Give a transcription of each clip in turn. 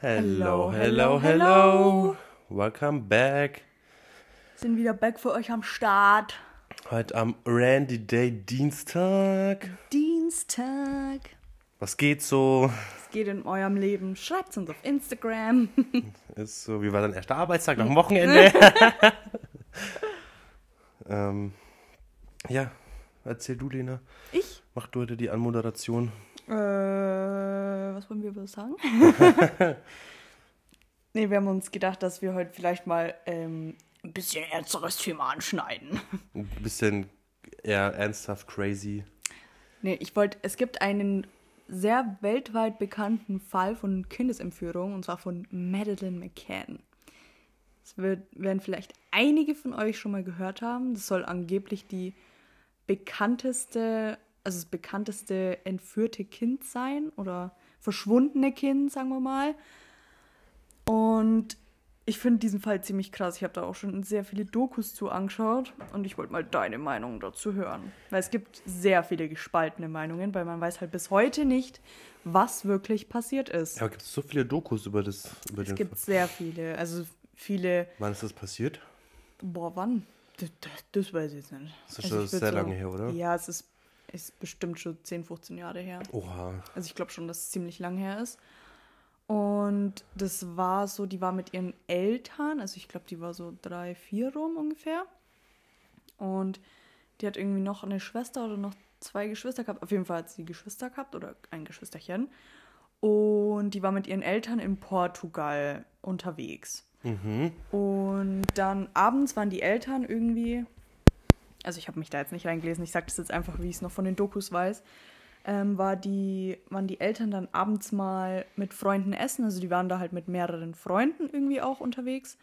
Hello, hello, hello. Welcome back. Sind wieder back für euch am Start. Heute am Randy Day Dienstag. Dienstag. Was geht so? Es geht in eurem Leben. Schreibt uns auf Instagram. Ist so, wie war dein erster Arbeitstag nach dem Wochenende? ähm, ja, erzähl du, Lena. Ich? Mach du heute die Anmoderation. Äh, was wollen wir über das sagen? nee, wir haben uns gedacht, dass wir heute vielleicht mal ähm, ein bisschen ernsteres Thema anschneiden. Ein bisschen eher ernsthaft crazy. Nee, ich wollte, es gibt einen sehr weltweit bekannten Fall von Kindesentführung und zwar von Madeleine McCann. Das wird, werden vielleicht einige von euch schon mal gehört haben. Das soll angeblich die bekannteste, also das bekannteste entführte Kind sein oder verschwundene Kind, sagen wir mal. Und ich finde diesen Fall ziemlich krass. Ich habe da auch schon sehr viele Dokus zu angeschaut und ich wollte mal deine Meinung dazu hören. Weil es gibt sehr viele gespaltene Meinungen, weil man weiß halt bis heute nicht, was wirklich passiert ist. Ja, aber gibt es so viele Dokus über das? Über es gibt sehr viele. Also viele. Wann ist das passiert? Boah, wann? Das, das, das weiß ich jetzt nicht. Das ist Also schon sehr lange her, oder? Ja, es ist, ist bestimmt schon 10, 15 Jahre her. Oha. Also ich glaube schon, dass es ziemlich lang her ist. Und das war so, die war mit ihren Eltern, also ich glaube, die war so drei, vier rum ungefähr. Und die hat irgendwie noch eine Schwester oder noch zwei Geschwister gehabt. Auf jeden Fall hat sie Geschwister gehabt oder ein Geschwisterchen. Und die war mit ihren Eltern in Portugal unterwegs. Mhm. Und dann abends waren die Eltern irgendwie, also ich habe mich da jetzt nicht reingelesen, ich sage das jetzt einfach, wie ich es noch von den Dokus weiß, ähm, war die, waren die Eltern dann abends mal mit Freunden essen, also die waren da halt mit mehreren Freunden irgendwie auch unterwegs.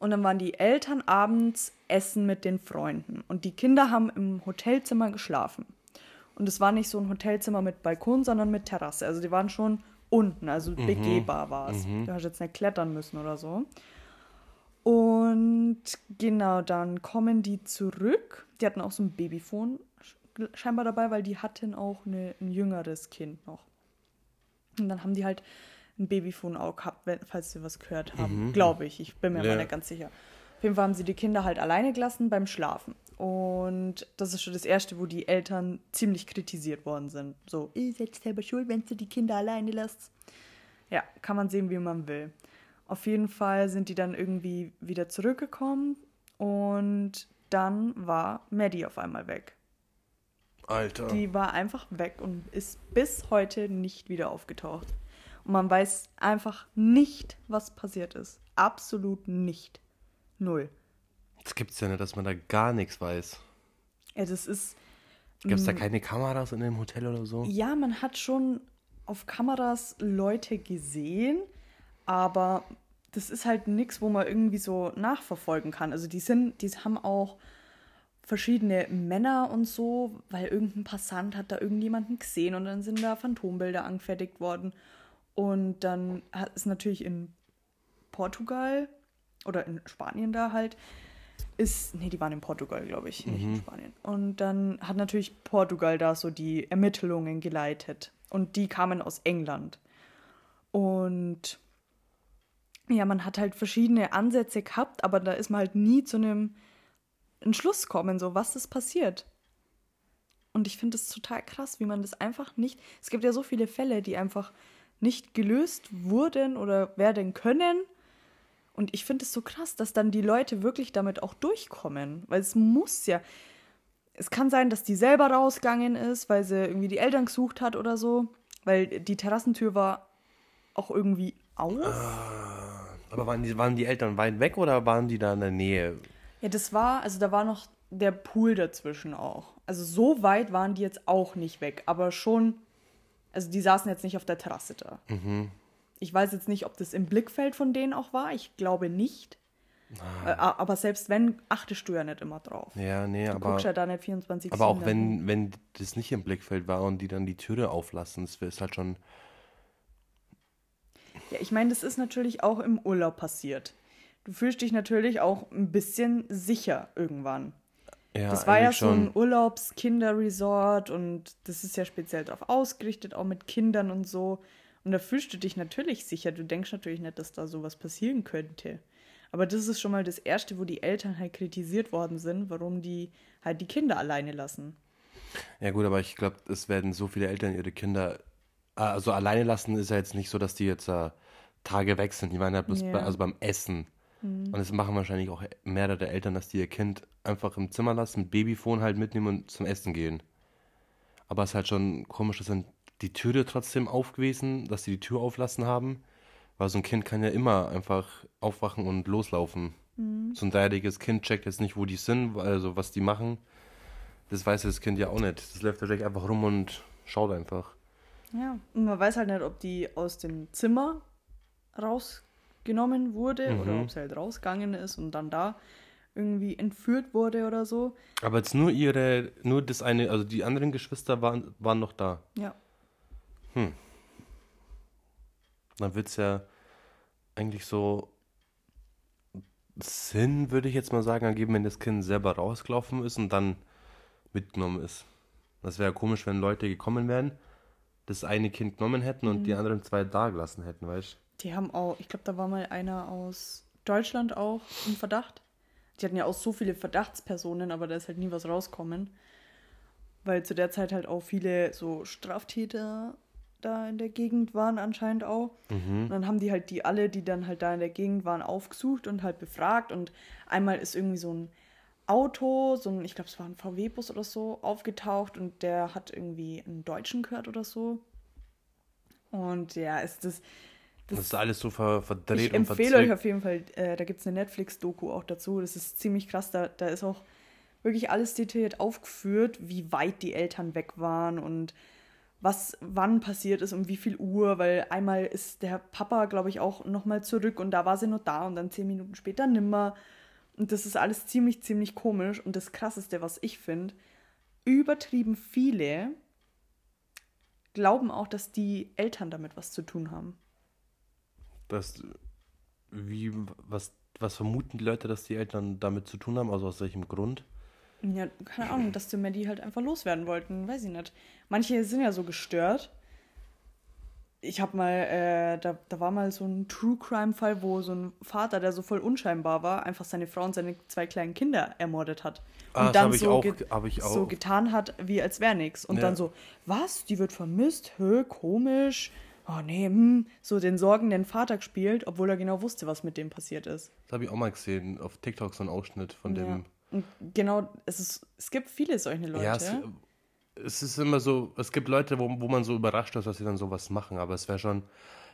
Und dann waren die Eltern abends essen mit den Freunden. Und die Kinder haben im Hotelzimmer geschlafen. Und es war nicht so ein Hotelzimmer mit Balkon, sondern mit Terrasse. Also die waren schon unten, also begehbar war es. Du hast jetzt nicht klettern müssen oder so. Und genau, dann kommen die zurück. Die hatten auch so ein Babyphone sch- scheinbar dabei, weil die hatten auch eine, ein jüngeres Kind noch. Und dann haben die halt ein Babyphone auch gehabt, wenn, falls sie was gehört haben. Glaube ich. Ich bin mir Ja. mal nicht ganz sicher. Auf jeden Fall haben sie die Kinder halt alleine gelassen beim Schlafen. Und das ist schon das Erste, wo die Eltern ziemlich kritisiert worden sind. So, ihr seid selber schuld, wenn du die Kinder alleine lasst. Ja, kann man sehen, wie man will. Auf jeden Fall sind die dann irgendwie wieder zurückgekommen und dann war Maddie auf einmal weg. Alter. Die war einfach weg und ist bis heute nicht wieder aufgetaucht. Und man weiß einfach nicht, was passiert ist. Absolut nicht. Null. Das gibt's ja nicht, dass man da gar nichts weiß. Ja, das ist. Gibt's da keine Kameras in dem Hotel oder so? Ja, man hat schon auf Kameras Leute gesehen, aber das ist halt nichts, wo man irgendwie so nachverfolgen kann. Also die sind, die haben auch verschiedene Männer und so, weil irgendein Passant hat da irgendjemanden gesehen und dann sind da Phantombilder angefertigt worden. Und dann hat es natürlich in Portugal oder in Spanien da halt ist, nee, die waren in Portugal, glaube ich, nicht in Spanien. Und dann hat natürlich Portugal da so die Ermittlungen geleitet. Und die kamen aus England. Und ja, man hat halt verschiedene Ansätze gehabt, aber da ist man halt nie zu einem Entschluss kommen, so was ist passiert. Und ich finde es total krass, wie man das einfach nicht. Es gibt ja so viele Fälle, die einfach nicht gelöst wurden oder werden können. Und ich finde es so krass, dass dann die Leute wirklich damit auch durchkommen. Weil es muss ja. Es kann sein, dass die selber rausgegangen ist, weil sie irgendwie die Eltern gesucht hat oder so. Weil die Terrassentür war auch irgendwie auf. Aber waren die, waren die Eltern weit weg oder waren die da in der Nähe? Ja, das war, also da war noch der Pool dazwischen auch. Also so weit waren die jetzt auch nicht weg, aber schon, also die saßen jetzt nicht auf der Terrasse da. Ich weiß jetzt nicht, ob das im Blickfeld von denen auch war. Ich glaube nicht. Äh, Aber selbst wenn, achtest du ja nicht immer drauf. Ja, nee, Du aber, guckst ja da nicht 24 aber auch wenn, wenn das nicht im Blickfeld war und die dann die Türe auflassen, das ist halt schon. Ja, ich meine, das ist natürlich auch im Urlaub passiert. Du fühlst dich natürlich auch ein bisschen sicher irgendwann. Ja, Das war ja so ein Urlaubs-Kinderresort und das ist ja speziell darauf ausgerichtet, auch mit Kindern und so. Und da fühlst du dich natürlich sicher. Du denkst natürlich nicht, dass da sowas passieren könnte. Aber das ist schon mal das Erste, wo die Eltern halt kritisiert worden sind, warum die halt die Kinder alleine lassen. Ja gut, aber ich glaube, es werden so viele Eltern ihre Kinder, also alleine lassen ist ja jetzt nicht so, dass die jetzt äh, Tage weg sind. Die waren ja bloß Ja. bei, also beim Essen. Und das machen wahrscheinlich auch mehrere Eltern, dass die ihr Kind einfach im Zimmer lassen, mit Babyphone halt mitnehmen und zum Essen gehen. Aber es ist halt schon komisch, dass dann die Türe trotzdem auf gewesen, dass sie die Tür auflassen haben. Weil so ein Kind kann ja immer einfach aufwachen und loslaufen. So ein dreijähriges Kind checkt jetzt nicht, wo die sind, also was die machen. Das weiß das Kind ja auch nicht. Das läuft wahrscheinlich einfach rum und schaut einfach. Ja. Und man weiß halt nicht, ob die aus dem Zimmer rausgenommen wurde Mhm. oder ob sie halt rausgegangen ist und dann da irgendwie entführt wurde oder so. Aber jetzt nur ihre, nur das eine, also die anderen Geschwister waren, waren noch da. Ja. Dann wird es ja eigentlich so Sinn, würde ich jetzt mal sagen, ergeben, wenn das Kind selber rausgelaufen ist und dann mitgenommen ist. Das wäre ja komisch, wenn Leute gekommen wären, das eine Kind genommen hätten und die anderen zwei da gelassen hätten, weißt Die haben auch, ich glaube, da war mal einer aus Deutschland auch im Verdacht. Die hatten ja auch so viele Verdachtspersonen, aber da ist halt nie was rauskommen. Weil zu der Zeit halt auch viele so Straftäter da in der Gegend waren anscheinend auch. Und dann haben die halt die alle, die dann halt da in der Gegend waren, aufgesucht und halt befragt. Und einmal ist irgendwie so ein Auto, so ein, ich glaube, es war ein VW-Bus oder so, aufgetaucht und der hat irgendwie einen Deutschen gehört oder so. Und ja, ist das. Das, ist alles so ver verdreht Ich und empfehle euch auf jeden Fall, äh, da gibt es eine Netflix-Doku auch dazu. Das ist ziemlich krass. Da, da ist auch wirklich alles detailliert aufgeführt, wie weit die Eltern weg waren und was wann passiert ist, um wie viel Uhr, weil einmal ist der Papa, glaube ich, auch nochmal zurück und da war sie noch da und dann zehn Minuten später nimmer. Und das ist alles ziemlich, ziemlich komisch. Und das Krasseste, was ich finde, übertrieben viele glauben auch, dass die Eltern damit was zu tun haben. Das, wie, was, was vermuten die Leute, dass die Eltern damit zu tun haben? Also aus welchem Grund? Ja, keine Ahnung, dass die Maddie halt einfach loswerden wollten, weiß ich nicht. Manche sind ja so gestört. Ich hab mal, äh, da, da war mal so ein True Crime-Fall, wo so ein Vater, der so voll unscheinbar war, einfach seine Frau und seine zwei kleinen Kinder ermordet hat. Und Ah, dann so, auch- ge so getan hat, wie als wäre nichts. Und Ja. dann so, was? Die wird vermisst? Hö, komisch. Oh nee, hm. So den sorgenden Vater gespielt, obwohl er genau wusste, was mit dem passiert ist. Das habe ich auch mal gesehen. Auf TikTok so ein Ausschnitt von Ja. dem. Und genau, es, ist, es gibt viele solche Leute. Ja, es, es ist immer so, es gibt Leute, wo, wo man so überrascht ist, dass sie dann sowas machen, aber es wäre schon,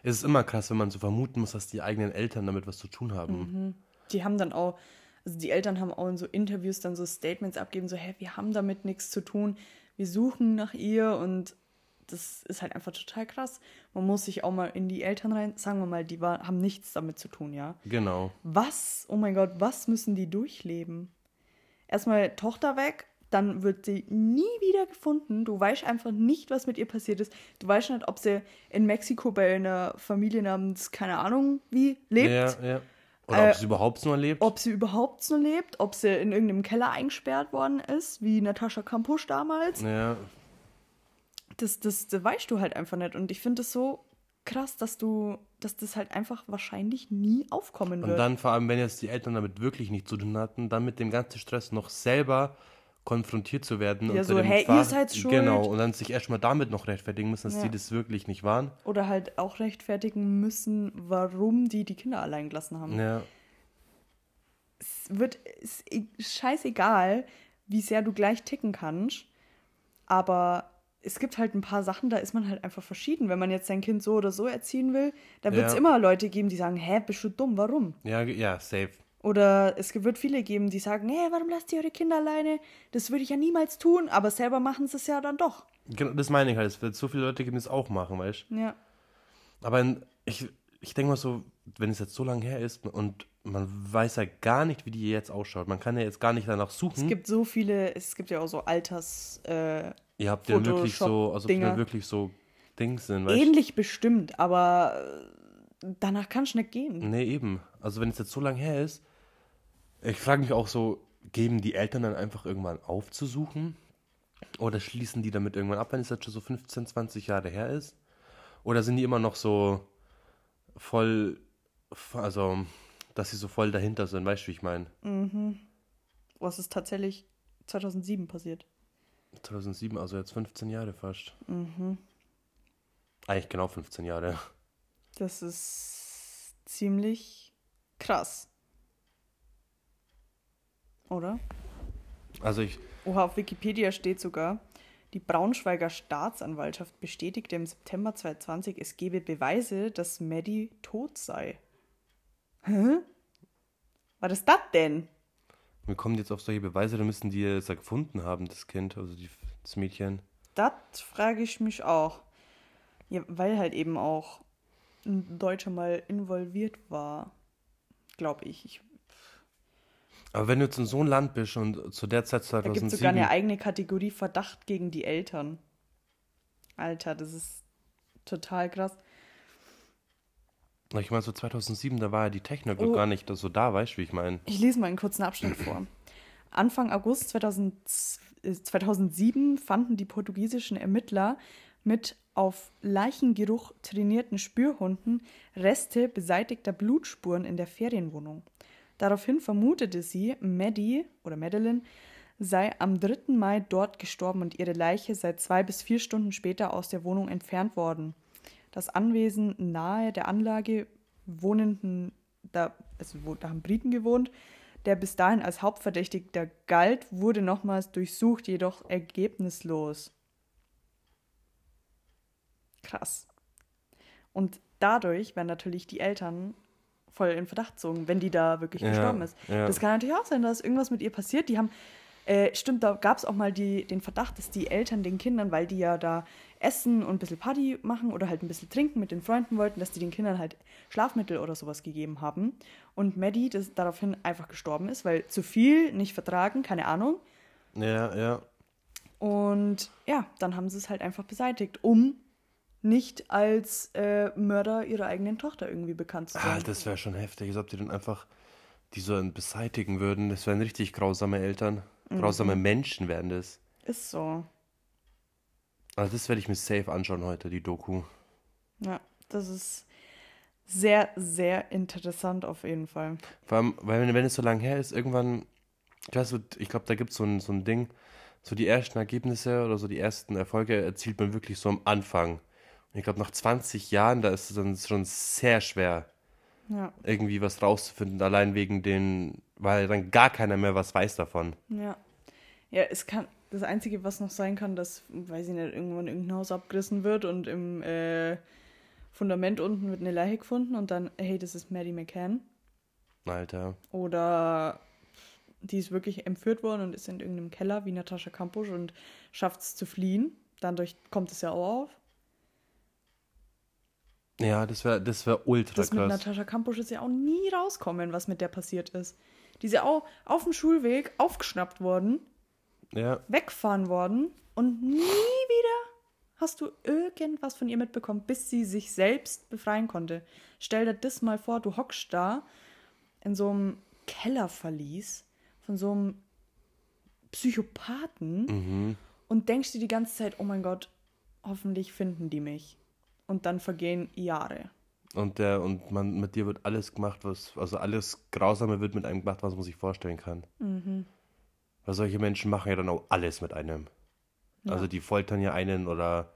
es ist immer krass, wenn man so vermuten muss, dass die eigenen Eltern damit was zu tun haben. Mhm. Die haben dann auch, also die Eltern haben auch in so Interviews dann so Statements abgeben, so, hä, wir haben damit nichts zu tun, wir suchen nach ihr und das ist halt einfach total krass. Man muss sich auch mal in die Eltern rein, sagen wir mal, die war, haben nichts damit zu tun, ja. Genau. Was, oh mein Gott, was müssen die durchleben? Erstmal Tochter weg, dann wird sie nie wieder gefunden. Du weißt einfach nicht, was mit ihr passiert ist. Du weißt nicht, ob sie in Mexiko bei einer Familie namens, keine Ahnung, wie, lebt. Ja, ja. Oder Äh, ob sie überhaupt nur lebt. Ob sie überhaupt so lebt, ob sie in irgendeinem Keller eingesperrt worden ist, wie Natascha Kampusch damals. Ja, Das, das, das weißt du halt einfach nicht. Und ich finde es so krass, dass du, dass das halt einfach wahrscheinlich nie aufkommen und wird. dann vor allem, wenn jetzt die Eltern damit wirklich nichts zu tun hatten, dann mit dem ganzen Stress noch selber konfrontiert zu werden. Ja, so, dem hey, ihr Ver- seid schuld. Genau, und dann sich erstmal damit noch rechtfertigen müssen, dass Ja. sie das wirklich nicht waren. Oder halt auch rechtfertigen müssen, warum die die Kinder allein gelassen haben. Ja, Es wird ist e- scheißegal, wie sehr du gleich ticken kannst, aber es gibt halt ein paar Sachen, da ist man halt einfach verschieden. Wenn man jetzt sein Kind so oder so erziehen will, da wird es Ja. immer Leute geben, die sagen, hä, bist du dumm, warum? ja, ja, safe. Oder es wird viele geben, die sagen, hey, warum lasst ihr eure Kinder alleine? Das würde ich ja niemals tun, aber selber machen sie es ja dann doch. Genau, das meine ich halt. Es wird so viele Leute geben, die es auch machen, weißt du? Ja. Aber in, ich, ich denke mal so, wenn es jetzt so lange her ist und man weiß ja gar nicht, wie die jetzt ausschaut. Man kann ja jetzt gar nicht danach suchen. Es gibt so viele, es gibt ja auch so Alters, äh, Ihr habt ja wirklich so, also Photoshop-Dinger. wirklich so Dings sind, weißt du? ähnlich bestimmt, aber äh, danach kann es nicht gehen. Nee, eben. Also wenn es jetzt so lange her ist, ich frage mich auch so, geben die Eltern dann einfach irgendwann auf zu suchen? Oder schließen die damit irgendwann ab, wenn es jetzt schon so 15, 20 Jahre her ist? Oder sind die immer noch so voll, also, dass sie so voll dahinter sind, weißt du, wie ich meine? Was ist tatsächlich 2007 passiert? 2007, also jetzt 15 Jahre fast. Eigentlich genau 15 Jahre. Das ist ziemlich krass. Oder? Also ich, Oha, auf Wikipedia steht sogar, die Braunschweiger Staatsanwaltschaft bestätigte im September 2020, es gebe Beweise, dass Maddie tot sei. Hä? Was ist das denn? wir kommen jetzt auf solche Beweise, da müssen die es ja gefunden haben, das Kind, also die, das Mädchen. Das frage ich mich auch. Ja, weil halt eben auch ein Deutscher mal involviert war. Glaube ich. ich. Aber wenn du jetzt in so ein Land bist und zu der Zeit Da gibt es 2007... sogar eine eigene Kategorie Verdacht gegen die Eltern. Alter, das ist total krass. Ich meine, so 2007, da war ja die Technik Oh. gar nicht so da, weißt du, wie ich meine? Ich lese mal einen kurzen Abschnitt vor. Anfang August 2000, äh, 2007 fanden die portugiesischen Ermittler mit auf Leichengeruch trainierten Spürhunden Reste beseitigter Blutspuren in der Ferienwohnung. Daraufhin vermutete sie, Maddie oder Madeline sei am 3. Mai dort gestorben und ihre Leiche sei zwei bis vier Stunden später aus der Wohnung entfernt worden. Das Anwesen nahe der Anlage wohnenden, da, also da haben Briten gewohnt, der bis dahin als Hauptverdächtigter galt, wurde nochmals durchsucht, jedoch ergebnislos. Krass. Und dadurch werden natürlich die Eltern voll in Verdacht gezogen, wenn die da wirklich Ja, gestorben ist. ja. Das kann natürlich auch sein, dass irgendwas mit ihr passiert. Die haben, äh, stimmt, da gab es auch mal die, den Verdacht, dass die Eltern den Kindern, weil die ja da essen und ein bisschen Party machen oder halt ein bisschen trinken mit den Freunden wollten, dass die den Kindern halt Schlafmittel oder sowas gegeben haben. Und Maddie das daraufhin einfach gestorben ist, weil zu viel nicht vertragen, keine Ahnung. Ja, ja. Und ja, dann haben sie es halt einfach beseitigt, um nicht als äh, Mörder ihrer eigenen Tochter irgendwie bekannt zu Ah, sein. das wäre schon heftig, als ob die dann einfach die so beseitigen würden. Das wären richtig grausame Eltern. Grausame Menschen wären das. Ist so. Also das werde ich mir safe anschauen heute, die Doku. Ja, das ist sehr, sehr interessant auf jeden Fall. Vor allem, weil wenn, es so lange her ist, irgendwann, ich weiß, ich glaube, da gibt es so ein, so ein Ding, so die ersten Ergebnisse oder so die ersten Erfolge erzielt man wirklich so am Anfang. Ich glaube, nach 20 Jahren, da ist es dann schon sehr schwer, Ja, irgendwie was rauszufinden, allein wegen den, weil dann gar keiner mehr was weiß davon. ja. Ja, es kann, das Einzige, was noch sein kann, dass, weiß ich nicht, irgendwann irgendein Haus abgerissen wird und im äh, Fundament unten wird eine Leiche gefunden und dann, hey, das ist Maddie McCann. Alter. Oder die ist wirklich entführt worden und ist in irgendeinem Keller wie Natascha Kampusch und schafft es zu fliehen. Dadurch kommt es ja auch auf. Ja, das wäre das wär ultra Das mit krass. Natascha Kampusch ist ja auch nie rauskommen, was mit der passiert ist. Die ist ja auch auf dem Schulweg aufgeschnappt worden, Ja, wegfahren worden und nie wieder hast du irgendwas von ihr mitbekommen, bis sie sich selbst befreien konnte. Stell dir das mal vor, du hockst da in so einem Kellerverlies von so einem Psychopathen mhm. und denkst dir die ganze Zeit, oh mein Gott, hoffentlich finden die mich. Und dann vergehen Jahre. Und der, und man, mit dir wird alles gemacht, was, also alles Grausame wird mit einem gemacht, was man sich vorstellen kann. Mhm. Weil solche Menschen machen ja dann auch alles mit einem. Also die foltern ja einen oder,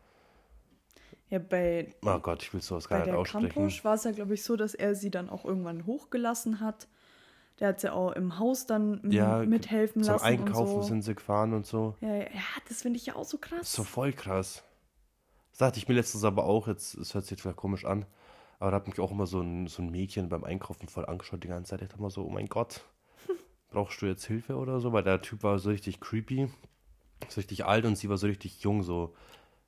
Ja, bei, oh Gott, ich will sowas gar bei nicht der aussprechen. Kampusch war es ja, glaube ich, so, dass er sie dann auch irgendwann hochgelassen hat. Der hat sie auch im Haus dann Ja, mithelfen Zum lassen. Einkaufen und so. sind sie gefahren und so. Ja, ja, ja, das finde ich ja auch so krass. So voll krass. Dachte ich mir letztens aber auch, jetzt, es hört sich jetzt vielleicht komisch an, aber da hat mich auch immer so ein, so ein Mädchen beim Einkaufen voll angeschaut die ganze Zeit. Ich dachte immer so, oh mein Gott, brauchst du jetzt Hilfe oder so? Weil der Typ war so richtig creepy, so richtig alt und sie war so richtig jung, so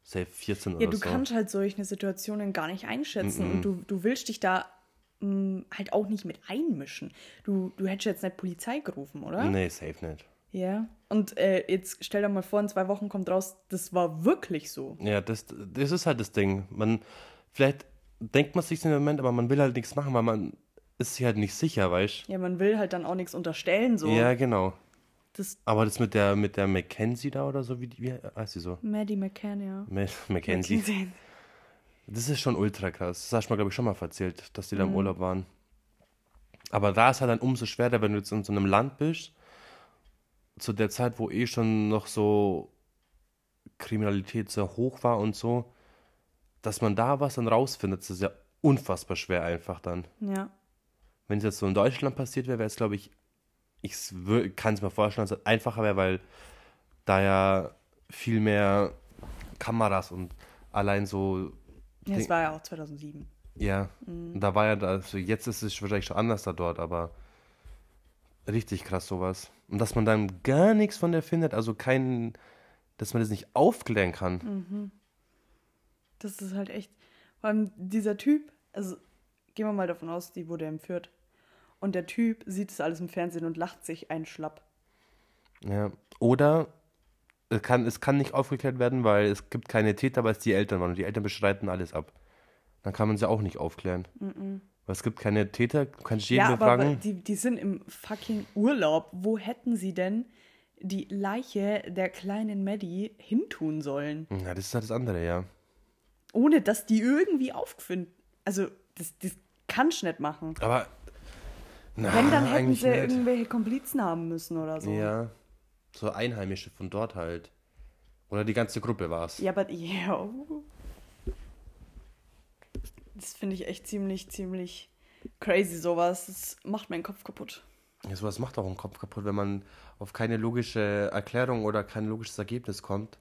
safe 14 ja, oder du so. kannst halt solche Situationen gar nicht einschätzen Mhm. und du, du willst dich da mh, halt auch nicht mit einmischen. Du, du hättest jetzt nicht Polizei gerufen, oder? Nee, safe nicht. Ja. Und äh, jetzt stell dir mal vor, in zwei Wochen kommt raus, das war wirklich so. Ja, das, das ist halt das Ding. Man, vielleicht denkt man sich im Moment, aber man will halt nichts machen, weil man ist sich halt nicht sicher, weißt Ja, man will halt dann auch nichts unterstellen, so. Ja, genau. Das Aber das mit der, mit der Mackenzie da oder so, wie, die- wie heißt sie so? Maddie McCann, ja. Ma- Mackenzie. Das ist schon ultra krass. Das hast du mir, glaube ich, schon mal erzählt, dass die da im Urlaub waren. Aber da ist halt dann umso schwerer, wenn du jetzt in so einem Land bist, zu der Zeit, wo eh schon noch so Kriminalität sehr hoch war und so, dass man da was dann rausfindet, das ist ja unfassbar schwer einfach dann. Ja. Wenn es jetzt so in Deutschland passiert wäre, wäre es, glaube ich, ich kann es mir vorstellen, dass es einfacher wäre, weil da ja viel mehr Kameras und allein so. Ja, es war ja auch 2007. Ja, Mhm. da war ja, da, also jetzt ist es wahrscheinlich schon anders da dort, aber richtig krass sowas. Und dass man dann gar nichts von der findet, also kein, dass man das nicht aufklären kann. Mhm. Das ist halt echt. Vor allem dieser Typ, also gehen wir mal davon aus, die wurde entführt. Und der Typ sieht das alles im Fernsehen und lacht sich ein Schlapp. Ja. Oder es kann, es kann nicht aufgeklärt werden, weil es gibt keine Täter, weil es die Eltern waren und die Eltern bestreiten alles ab. Dann kann man sie auch nicht aufklären. Weil es gibt keine Täter, du kannst jeden ja, aber befragen. die, die sind im fucking Urlaub. Wo hätten sie denn die Leiche der kleinen Maddie hintun sollen? Ja, das ist halt das andere, ja. Ohne dass die irgendwie aufgefunden. Also, das, das kannst du nicht machen. Aber. Na, Wenn, dann hätten sie nicht. irgendwelche Komplizen haben müssen oder so. Ja. So Einheimische von dort halt. Oder die ganze Gruppe war es. Ja, aber ja. Das finde ich echt ziemlich, ziemlich crazy, sowas. Das macht meinen Kopf kaputt. Ja, sowas macht auch den Kopf kaputt, wenn man auf keine logische Erklärung oder kein logisches Ergebnis kommt,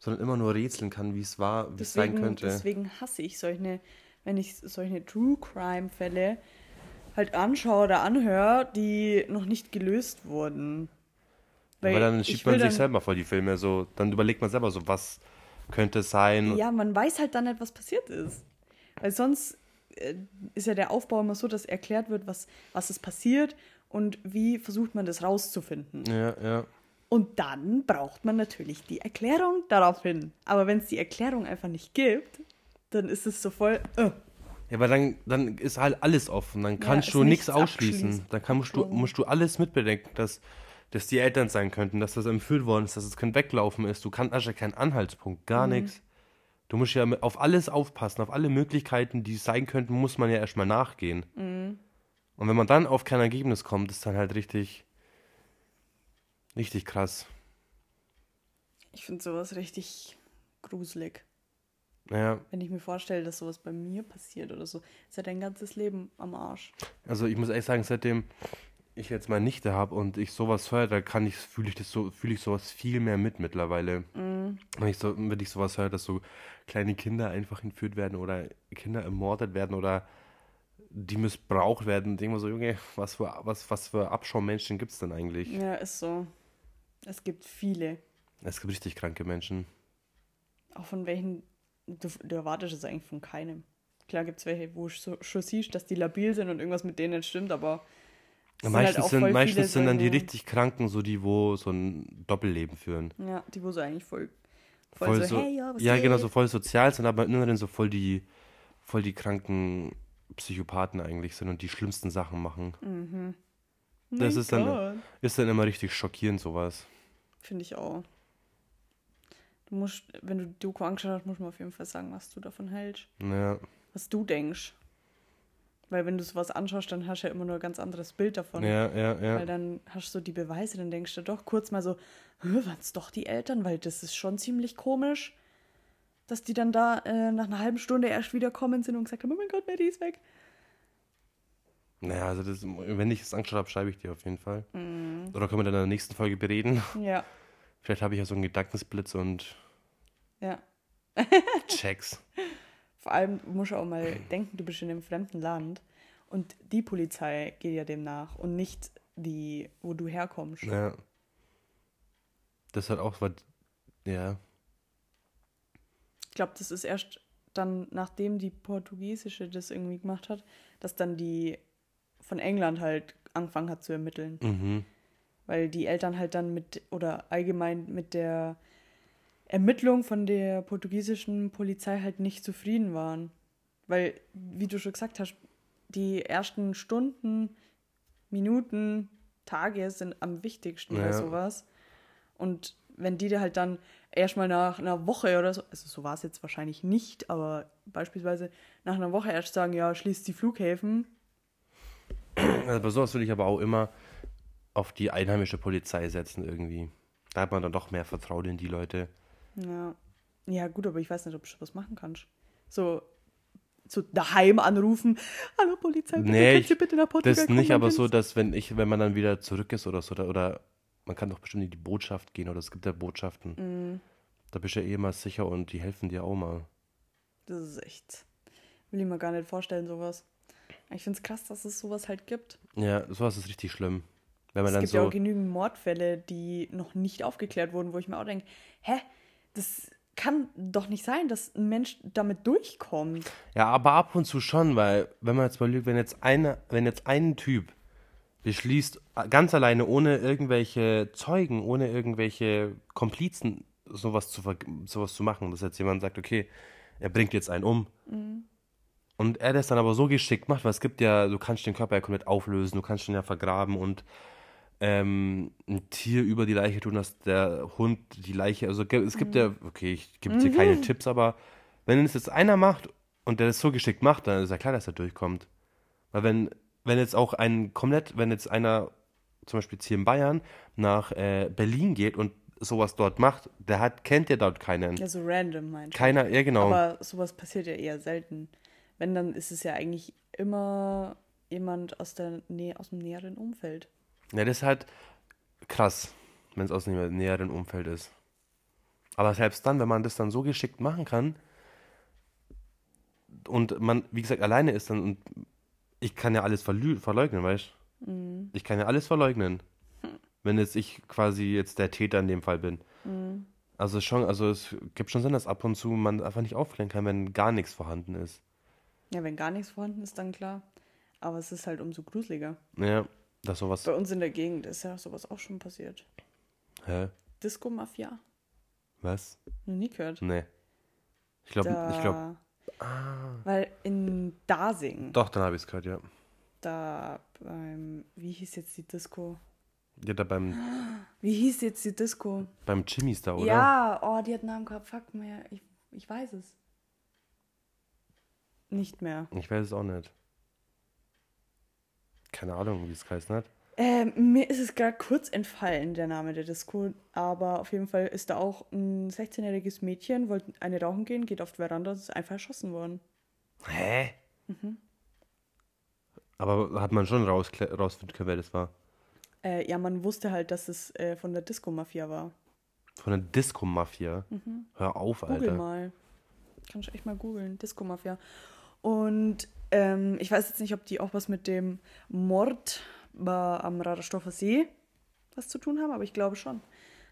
sondern immer nur rätseln kann, wie es war, wie es sein könnte. deswegen hasse ich solche, wenn ich solche True Crime-Fälle halt anschaue oder anhöre, die noch nicht gelöst wurden. Weil, dann ich schiebt man sich dann- selber vor die Filme, so, dann überlegt man selber so, was könnte es sein. Ja, man weiß halt dann nicht, was passiert ist. Weil sonst äh, ist ja der Aufbau immer so, dass erklärt wird, was, was ist passiert und wie versucht man das rauszufinden. Ja, ja. Und dann braucht man natürlich die Erklärung daraufhin. Aber wenn es die Erklärung einfach nicht gibt, dann ist es so voll. Äh. Ja, aber dann, dann ist halt alles offen. Dann kannst ist du nichts ausschließen. Dann kann, musst, du, musst du alles mitbedenken, dass, dass die Eltern sein könnten, dass das entführt worden ist, dass es kein Weglaufen ist. Du kannst ja keinen Anhaltspunkt, gar Mhm. nichts. Du musst ja auf alles aufpassen, auf alle Möglichkeiten, die es sein könnten, muss man ja erstmal nachgehen. Mhm. Und wenn man dann auf kein Ergebnis kommt, ist dann halt richtig, richtig krass. Ich finde sowas richtig gruselig. Ja, Wenn ich mir vorstelle, dass sowas bei mir passiert oder so, ist ja dein ganzes Leben am Arsch. Also ich muss ehrlich sagen, seitdem ich jetzt meine Nichte habe und ich sowas höre, da kann ich, fühle ich das so, fühle ich sowas viel mehr mit mittlerweile. Wenn ich so, wenn ich sowas höre, dass so kleine Kinder einfach entführt werden oder Kinder ermordet werden oder die missbraucht werden, denke ich so, Junge, was für, was, was für Abschaumenschen gibt es denn eigentlich? Ja, ist so. Es gibt viele. Es gibt richtig kranke Menschen. Auch von welchen, du, du erwartest es eigentlich von keinem. Klar gibt es welche, wo du so, schon siehst, dass die labil sind und irgendwas mit denen nicht stimmt, aber sind halt meistens auch sind, voll meistens sind dann die richtig Kranken, so die, wo so ein Doppelleben führen. Ja, die, wo so eigentlich voll, voll, so, hey, ja, was ja, genau, geht? so voll sozial sind, aber inneren so voll die, voll die kranken Psychopathen eigentlich sind und die schlimmsten Sachen machen. das Mein ist dann-. Ist dann immer richtig schockierend, sowas. Finde ich auch. Du musst, wenn du die Doku angeschaut hast, musst du mir auf jeden Fall sagen, was du davon hältst. Ja, Was du denkst. Weil wenn du sowas anschaust, dann hast du ja immer nur ein ganz anderes Bild davon. ja, ja, Weil ja. dann hast du so die Beweise, dann denkst du doch kurz mal so, waren es doch die Eltern? Weil das ist schon ziemlich komisch, dass die dann da äh, nach einer halben Stunde erst wiederkommen sind und gesagt haben, oh mein Gott, Maddie ist weg. Naja, also das, wenn ich es angeschaut habe, schreibe ich dir auf jeden Fall. Mhm. Oder können wir dann in der nächsten Folge bereden? Ja, Vielleicht habe ich ja so einen Gedankensblitz und ja. Checks. Vor allem musst du auch mal denken, du bist in einem fremden Land und die Polizei geht ja dem nach und nicht die, wo du herkommst. Ja. Das hat auch was. Ja. Ich glaube, das ist erst dann, nachdem die portugiesische das irgendwie gemacht hat, dass dann die von England halt angefangen hat zu ermitteln. Mhm. Weil die Eltern halt dann mit, oder allgemein mit der Ermittlung von der portugiesischen Polizei halt nicht zufrieden waren. Weil, wie du schon gesagt hast, die ersten Stunden, Minuten, Tage sind am wichtigsten bei Ja. sowas. Und wenn die dir halt dann erstmal nach einer Woche oder so, also so war es jetzt wahrscheinlich nicht, aber beispielsweise nach einer Woche erst sagen, ja, schließt die Flughäfen. Also bei sowas würde ich aber auch immer auf die einheimische Polizei setzen irgendwie. Da hat man dann doch mehr Vertrauen in die Leute. Ja. Ja, gut, aber ich weiß nicht, ob du was machen kannst. So, so daheim anrufen. Hallo Polizei, bitte, Nee, ich- bitte nach Portugal Das kommen, nicht, aber so, dass wenn ich, wenn man dann wieder zurück ist oder so, oder, oder man kann doch bestimmt in die Botschaft gehen oder es gibt ja Botschaften. Mhm. Da bist du ja eh mal sicher und die helfen dir auch mal. Das ist echt. Will ich mir gar nicht vorstellen, sowas. Ich finde es krass, dass es sowas halt gibt. Ja, sowas ist richtig schlimm. Wenn man Es dann gibt ja so. auch genügend Mordfälle, die noch nicht aufgeklärt wurden, wo ich mir auch denke, hä, das kann doch nicht sein, dass ein Mensch damit durchkommt. Ja, aber ab und zu schon, weil, wenn man jetzt mal lügt, wenn jetzt einer, wenn jetzt ein Typ beschließt, ganz alleine, ohne irgendwelche Zeugen, ohne irgendwelche Komplizen, sowas zu, sowas zu machen, dass jetzt jemand sagt, okay, er bringt jetzt einen um. Und er das dann aber so geschickt macht, weil es gibt ja, du kannst den Körper ja komplett auflösen, du kannst ihn ja vergraben und ähm, ein Tier über die Leiche tun, dass der Hund die Leiche, also es gibt ja, okay, ich gebe jetzt hier keine Tipps, aber wenn es jetzt einer macht und der das so geschickt macht, dann ist ja klar, dass er durchkommt. Weil wenn, wenn jetzt auch ein komplett, wenn jetzt einer, zum Beispiel jetzt hier in Bayern, nach äh, Berlin geht und sowas dort macht, der hat, kennt ja dort keinen. Ja, so random meinst du. Keiner, ja genau. Aber sowas passiert ja eher selten. Wenn, dann ist es ja eigentlich immer jemand aus, der Nähe, aus dem näheren Umfeld. Ja, das ist halt krass, wenn es aus einem näheren Umfeld ist. Aber selbst dann, wenn man das dann so geschickt machen kann und man, wie gesagt, alleine ist dann und ich kann ja alles verlü- verleugnen, weißt du? Ich kann ja alles verleugnen. Wenn jetzt ich quasi jetzt der Täter in dem Fall bin. Also schon, also es gibt schon Sinn, dass ab und zu man einfach nicht aufklären kann, wenn gar nichts vorhanden ist. Ja, wenn gar nichts vorhanden ist, dann klar. Aber es ist halt umso gruseliger. Ja, dass sowas. Bei uns in der Gegend ist ja sowas auch schon passiert. Hä? Disco-Mafia? Was? Noch nie gehört. Nee. Ich glaube, ich glaube. Weil in Dasing, Doch, dann habe ich es gehört, ja. da beim, wie hieß jetzt die Disco? Ja, da beim, Wie hieß jetzt die Disco? beim Jimmys da, oder? Ja, oh, die hat einen Namen gehabt. Fuck mir, ich, ich weiß es. Nicht mehr. Ich weiß es auch nicht. Keine Ahnung, wie es geheißen hat. Ähm, mir ist es gerade kurz entfallen, der Name der Disco. Aber auf jeden Fall ist da auch ein 16-jähriges Mädchen, wollte eine rauchen gehen, geht auf die Veranda und ist einfach erschossen worden. Hä? Aber hat man schon rausfinden können, wer das war. Äh, ja, man wusste halt, dass es äh, von der Disco-Mafia war. Von der Disco-Mafia. Hör auf, Google Alter. mal. Kannst du echt mal googeln. Disco-Mafia. Und ähm, ich weiß jetzt nicht, ob die auch was mit dem Mord am Raderstoffer See was zu tun haben, aber ich glaube schon.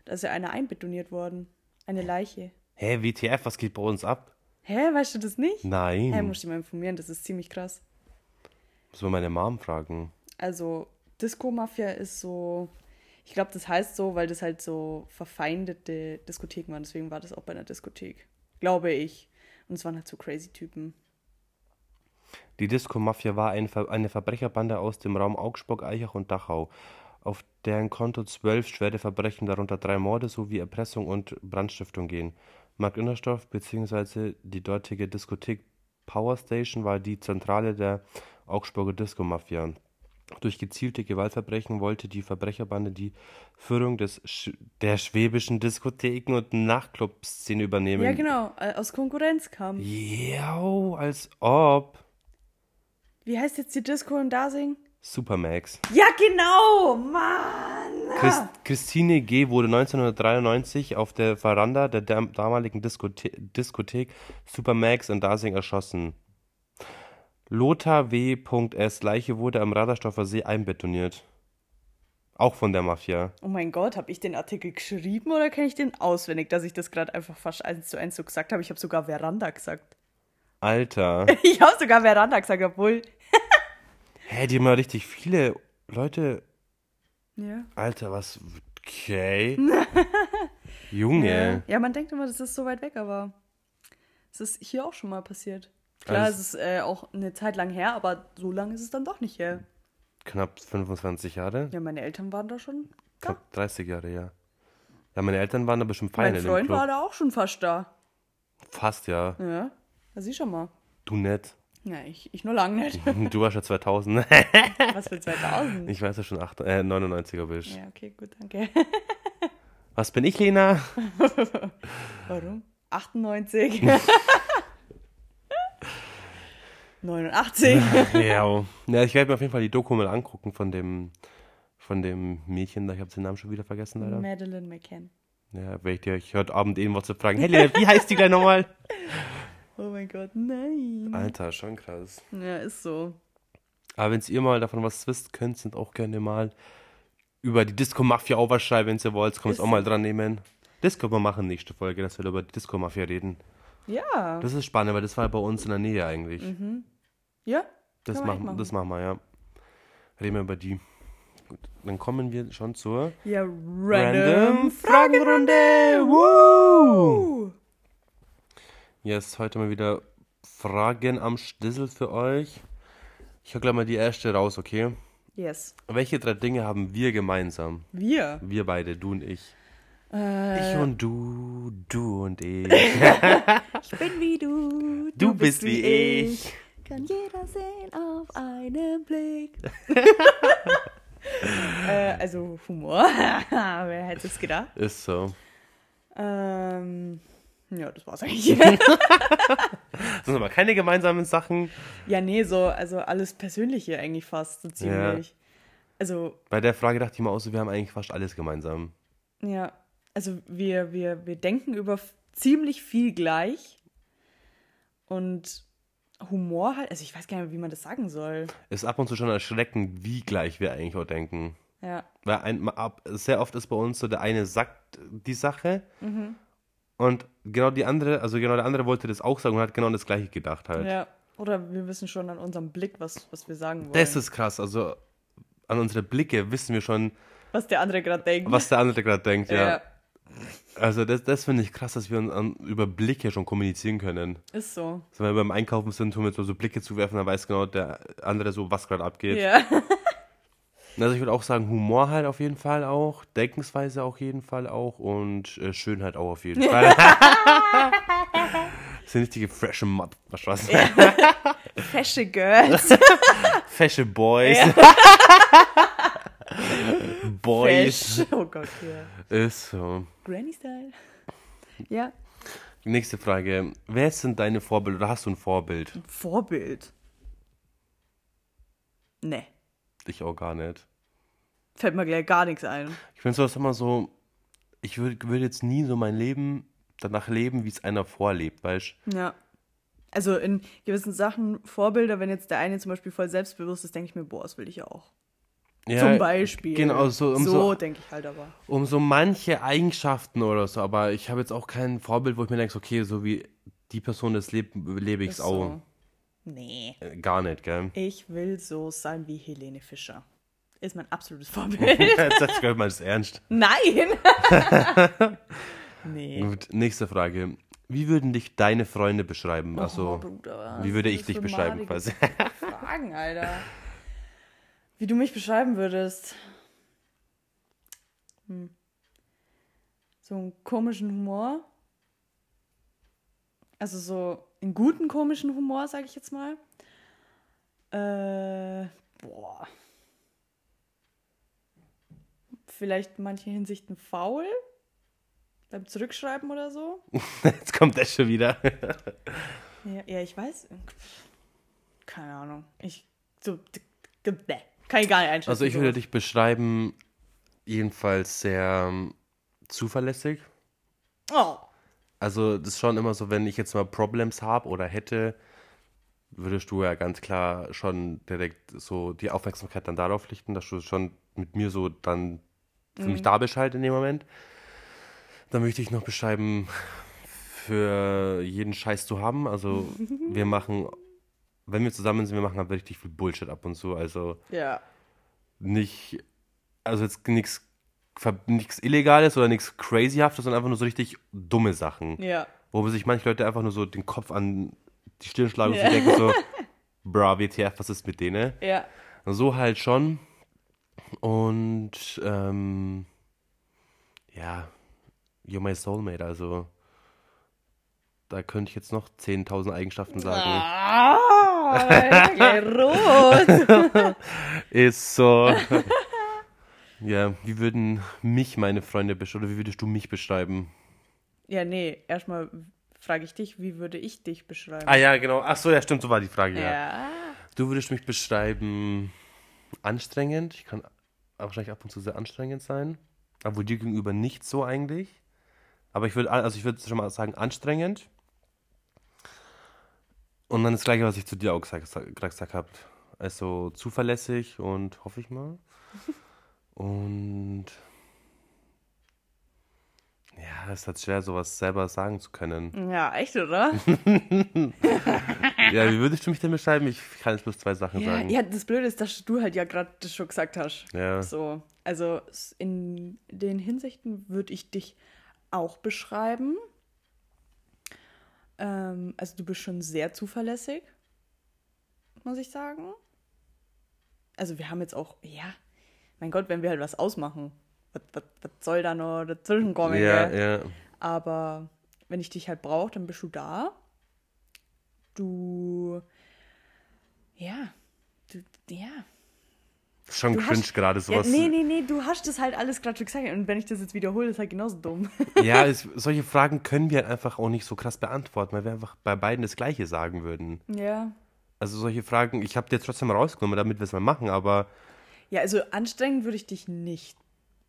Da ist ja einer einbetoniert worden. Eine Leiche. Hä, WTF, was geht bei uns ab? Hä, weißt du das nicht? Nein. Hä, muss ich mal informieren, das ist ziemlich krass. Muss man meine Mom fragen. Also, Disco-Mafia ist so, ich glaube, das heißt so, weil das halt so verfeindete Diskotheken waren. Deswegen war das auch bei einer Diskothek. Glaube ich. Und es waren halt so crazy Typen. Die Disco-Mafia war ein Ver eine Verbrecherbande aus dem Raum Augsburg, Eichach und Dachau, auf deren Konto zwölf schwere Verbrechen, darunter drei Morde sowie Erpressung und Brandstiftung gehen. Mark Innersdorf bzw. die dortige Diskothek Power Station war die Zentrale der Augsburger Disco-Mafia. Durch gezielte Gewaltverbrechen wollte die Verbrecherbande die Führung des Sch der schwäbischen Diskotheken und Nachtclub-Szene übernehmen. Ja, genau, aus Konkurrenz kam. Jo, als ob. Wie heißt jetzt die Disco in Dasing? Supermax. Ja, genau, Mann! Christ Christine G. wurde 1993 auf der Veranda der dam damaligen Diskothe Diskothek Supermax in Dasing erschossen. Lothar W.S. Leiche wurde am Raderstoffer See einbetoniert. Auch von der Mafia. Oh mein Gott, habe ich den Artikel geschrieben oder kenne ich den auswendig, dass ich das gerade einfach fast eins zu eins so gesagt habe? Ich habe sogar Veranda gesagt. Alter. Ich habe sogar Veranda gesagt, obwohl. Hä, die haben ja richtig viele Leute. Ja. Alter, was. Okay. Junge. Ja, man denkt immer, das ist so weit weg, aber es ist hier auch schon mal passiert. Klar, Also- es ist äh, auch eine Zeit lang her, aber so lange ist es dann doch nicht her. Knapp 25 Jahre. Ja, meine Eltern waren da schon da. Knapp 30 Jahre, ja. Ja, meine Eltern waren da bestimmt feiern Mein in dem Freund war da auch schon fast da. Fast, ja. Ja, da sieh schon mal. Du nett. Ja, ich, ich nur lang nicht. Du warst ja 2000. Was für 2000? Ich weiß ja schon, 8, äh, 99er bist. Ja, okay, gut, danke. Was bin ich, Lena? Warum? 98. 89. ja. ja, ich werde mir auf jeden Fall die Doku mal angucken von dem, von dem Mädchen da. Ich habe den Namen schon wieder vergessen, leider. Madeleine McCann. Ja, werde ich dir heute Abend eben was zu fragen. Hey, Lena, wie heißt die gleich nochmal? Oh mein Gott, nein. Alter, schon krass. Ja, ist so. Aber wenn ihr mal davon was wisst, könnt ihr auch gerne mal über die Disco-Mafia auch was schreiben, wenn ihr wollt. Ihr auch mal dran nehmen. Das können wir machen nächste Folge, dass wir über die Disco-Mafia reden. Ja. Das ist spannend, weil das war bei uns in der Nähe eigentlich. ja? Das, machen, machen. das machen wir, ja. Reden wir über die. Gut, dann kommen wir schon zur Ja, Random random Fragenrunde. Woo! Woo! Yes, heute mal wieder Fragen am Schlüssel für euch. Ich hau gleich mal die erste raus, okay? Yes. Welche drei Dinge haben wir gemeinsam? Wir. Wir beide, du und ich. Äh, Ich und du, du und ich. ich bin wie du. Du bist wie ich. Kann jeder sehen auf einen Blick. äh, also Humor. Wer hätte es gedacht? Ist so. Ähm, ja, das war's eigentlich. Das sind aber keine gemeinsamen Sachen. ja, nee, so, also alles Persönliche eigentlich fast, so ziemlich. Also, Bei der Frage dachte ich mir auch so, wir haben eigentlich fast alles gemeinsam. ja, also wir, wir, wir denken über ziemlich viel gleich. Und Humor halt, also ich weiß gar nicht, wie man das sagen soll. Ist ab und zu schon erschreckend, wie gleich wir eigentlich auch denken. Ja, Weil ein, sehr oft ist bei uns so, der eine sagt die Sache und genau die andere, also genau der andere wollte das auch sagen und hat genau das gleiche gedacht halt. ja. Oder wir wissen schon an unserem Blick, was, was wir sagen wollen. Das ist krass, also an unsere Blicke wissen wir schon, was der andere gerade denkt. was der andere gerade denkt, ja. ja. Also das, das finde ich krass, dass wir uns an, über Blicke schon kommunizieren können. Ist so. Also wenn wir beim Einkaufen sind, tun wir so, so Blicke zuwerfen, dann weiß genau der andere so, was gerade abgeht. Ja. Also ich würde auch sagen, Humor halt auf jeden Fall auch, Denkensweise auf jeden Fall auch und äh, Schönheit auch auf jeden Fall. das sind richtige freshe Mod, was was? Fesche Girls. Fesche Boys. Boys. Fesch. Oh Gott, ja. Ist so. Granny Style. Ja. Nächste Frage. Wer sind deine Vorbilder oder hast du ein Vorbild? Vorbild. Nee. Ich auch gar nicht. Fällt mir gleich gar nichts ein. Ich finde sowas immer so, ich würde würd jetzt nie so mein Leben danach leben, wie es einer vorlebt, weißt Ja. Also in gewissen Sachen Vorbilder, wenn jetzt der eine zum Beispiel voll selbstbewusst ist, denke ich mir, boah, das will ich ja auch. Ja, zum Beispiel. Genau, so, um so, so, denke ich halt aber. um so manche Eigenschaften oder so, aber ich habe jetzt auch kein Vorbild, wo ich mir denke, okay, so wie die Person das lebt, lebe ich es auch. so. Nee. Äh, Gar nicht, gell? Ich will so sein wie Helene Fischer. Ist mein absolutes Vorbild. das gehört mal das ernst. Nein! nee. Gut, nächste Frage. Wie würden dich deine Freunde beschreiben? Also, Oh, Bruder, wie würde ich dich beschreiben quasi? Fragen, Alter. Wie du mich beschreiben würdest. Hm. So einen komischen Humor. Also so einen guten komischen Humor, sag ich jetzt mal. Äh, boah. Vielleicht in manchen Hinsichten faul. Beim Zurückschreiben oder so. Jetzt kommt das schon wieder. Ja, ja, ich weiß. Keine Ahnung. Ich. So. bäh. Kann ich gar nicht einschätzen. Also ich würde dich beschreiben, jedenfalls sehr ähm, zuverlässig. Oh. Also das ist schon immer so, wenn ich jetzt mal Problems habe oder hätte, würdest du ja ganz klar schon direkt so die Aufmerksamkeit dann darauf richten, dass du schon mit mir so dann für mich da halt in dem Moment. Dann möchte ich noch beschreiben, für jeden Scheiß zu haben. Also wir machen, wenn wir zusammen sind, wir machen halt richtig viel Bullshit ab und zu. Also Ja. nicht, also jetzt nichts nichts Illegales oder nichts Crazyhaftes, sondern einfach nur so richtig dumme Sachen. Ja. Wo sich manche Leute einfach nur so den Kopf an die Stirn schlagen und Ja. sich denken so, bra, WTF, was ist mit denen? Ja. So halt schon. Und ähm, ja, you're my soulmate, also da könnte ich jetzt noch 10.000 Eigenschaften sagen. Ah. Ist so. ja, wie würden mich meine Freunde beschreiben, oder wie würdest du mich beschreiben? Ja, nee, erstmal frage ich dich, wie würde ich dich beschreiben? Ah ja, genau. Ach so, ja, stimmt, so war die Frage, ja. ja. Du würdest mich beschreiben anstrengend. Ich kann wahrscheinlich ab und zu sehr anstrengend sein. Obwohl dir gegenüber nicht so eigentlich. Aber ich würde, also ich würde schon mal sagen, anstrengend. Und dann das gleiche, was ich zu dir auch gesagt, gesagt habe. Also zuverlässig und hoffe ich mal. Und ja, es ist halt schwer, sowas selber sagen zu können. Ja, echt, oder? Ja, wie würdest du mich denn beschreiben? Ich kann jetzt bloß zwei Sachen ja, sagen. ja, das Blöde ist, dass du halt ja gerade das schon gesagt hast. Ja. So, also in den Hinsichten würde ich dich auch beschreiben. Ähm, also du bist schon sehr zuverlässig, muss ich sagen. Also wir haben jetzt auch, ja, mein Gott, wenn wir halt was ausmachen, was, was, was soll da noch dazwischen kommen? Ja, ja. Aber wenn ich dich halt brauche, dann bist du da. Du, ja, du, ja. Schon Du cringe hast- gerade Ja, sowas. nee, nee, nee, du hast das halt alles gerade schon gesagt. Und wenn ich das jetzt wiederhole, ist halt genauso dumm. Ja, es, solche Fragen können wir halt einfach auch nicht so krass beantworten, weil wir einfach bei beiden das Gleiche sagen würden. ja. Also solche Fragen, ich habe dir trotzdem rausgenommen, damit wir es mal machen, aber Ja, also anstrengend würde ich dich nicht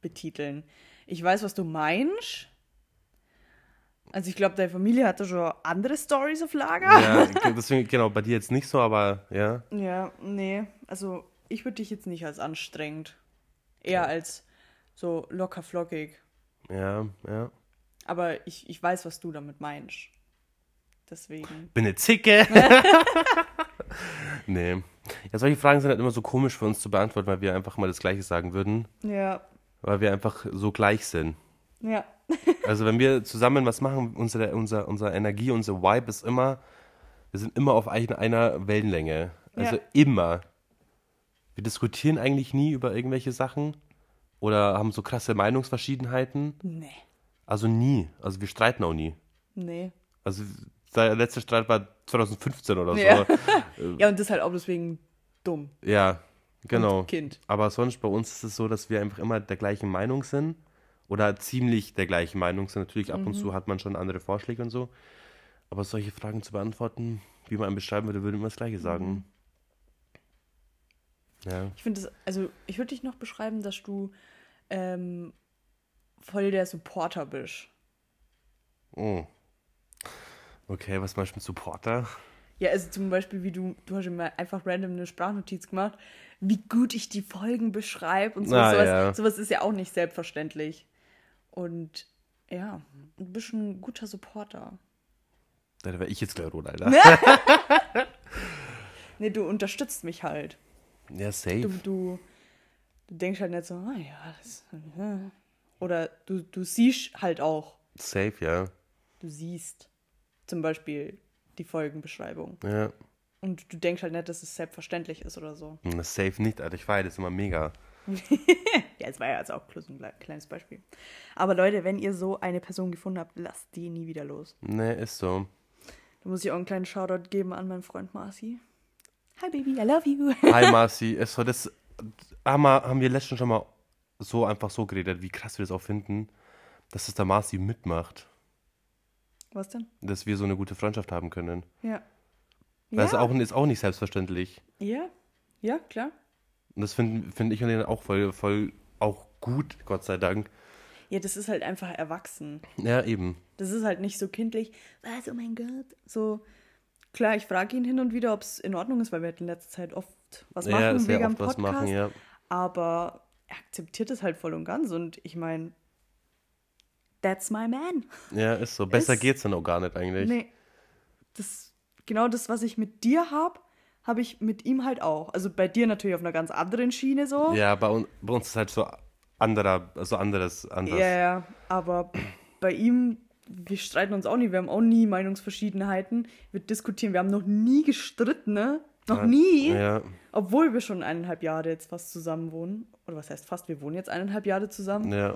betiteln. Ich weiß, was du meinst. Also ich glaube, deine Familie hatte schon andere Stories auf Lager. ja, deswegen, genau, bei dir jetzt nicht so, aber ja. Ja, nee. Also ich würde dich jetzt nicht als anstrengend. Eher als so locker flockig. Ja, ja. Aber ich, ich weiß, was du damit meinst. Deswegen. Bin eine Zicke. nee. Ja, solche Fragen sind halt immer so komisch für uns zu beantworten, weil wir einfach mal das Gleiche sagen würden, Ja. Weil wir einfach so gleich sind. Ja. Also wenn wir zusammen was machen, unsere, unser, unsere Energie, unser Vibe ist immer, wir sind immer auf ein- einer Wellenlänge. Also Ja. immer. Wir diskutieren eigentlich nie über irgendwelche Sachen oder haben so krasse Meinungsverschiedenheiten. Nee. Also nie. Also wir streiten auch nie. Nee. Also der letzte Streit war 2015 oder so. Ja. Ja, Ja, und das halt auch deswegen dumm. Genau. Und Kind. Aber sonst bei uns ist es so, dass wir einfach immer der gleichen Meinung sind oder ziemlich der gleichen Meinung sind. Natürlich ab und Mhm. zu hat man schon andere Vorschläge und so. Aber solche Fragen zu beantworten, wie man einen beschreiben würde, würde immer das Gleiche sagen. Mhm. Ja. Ich finde das, also ich würde dich noch beschreiben, dass du ähm, voll der Supporter bist. Oh. Okay, was meinst du mit Supporter? Ja, also zum Beispiel, wie du, du hast immer einfach random eine Sprachnotiz gemacht, wie gut ich die Folgen beschreibe und so. Ah, sowas, ja. sowas ist ja auch nicht selbstverständlich. Und ja, du bist ein guter Supporter. Da wäre ich jetzt gleich rot, Alter. Nee, du unterstützt mich halt. Ja, safe. Du, du, du denkst halt nicht so, ah ja, das, äh. oder du, du siehst halt auch, Safe, ja. du siehst zum Beispiel die Folgenbeschreibung. Ja. Und du denkst halt nicht, dass es selbstverständlich ist oder so. Na, Safe nicht, Alter. Ich feiere das immer mega. Ja, es war ja jetzt auch bloß ein kleines Beispiel. Aber Leute, wenn ihr so eine Person gefunden habt, lasst die nie wieder los. Ne, ist so. Da muss ich auch einen kleinen Shoutout geben an meinen Freund Marci. Hi Baby, I love you. Hi Marci, so, das haben wir, haben wir letztens schon mal so einfach so geredet, wie krass wir das auch finden, dass es der Marci mitmacht, Was denn? dass wir so eine gute Freundschaft haben können. Ja. Das ist ja. auch, ist auch nicht selbstverständlich. ja, ja, klar. Und das finde find ich und Lena auch voll, voll auch gut, Gott sei Dank. Ja, das ist halt einfach erwachsen. Ja, eben. Das ist halt nicht so kindlich. Was, oh mein Gott. So, klar, ich frage ihn hin und wieder, ob es in Ordnung ist, weil wir halt in letzter Zeit oft was machen ja, sehr wegen am oft was Podcast. machen, ja. Aber er akzeptiert es halt voll und ganz. Und ich meine, that's my man. Ja, ist so. Besser Ist- geht's dann auch gar nicht eigentlich. Nee. Das, genau das, was ich mit dir habe, habe ich mit ihm halt auch. Also bei dir natürlich auf einer ganz anderen Schiene so. Ja, bei, un bei uns ist halt so anderer, also anderes, anders. ja, ja. Aber bei ihm, wir streiten uns auch nie. Wir haben auch nie Meinungsverschiedenheiten. Wir diskutieren. Wir haben noch nie gestritten, ne? Noch nie. Ja, Obwohl wir schon eineinhalb Jahre jetzt fast zusammen wohnen. Oder was heißt fast? Wir wohnen jetzt eineinhalb Jahre zusammen. ja.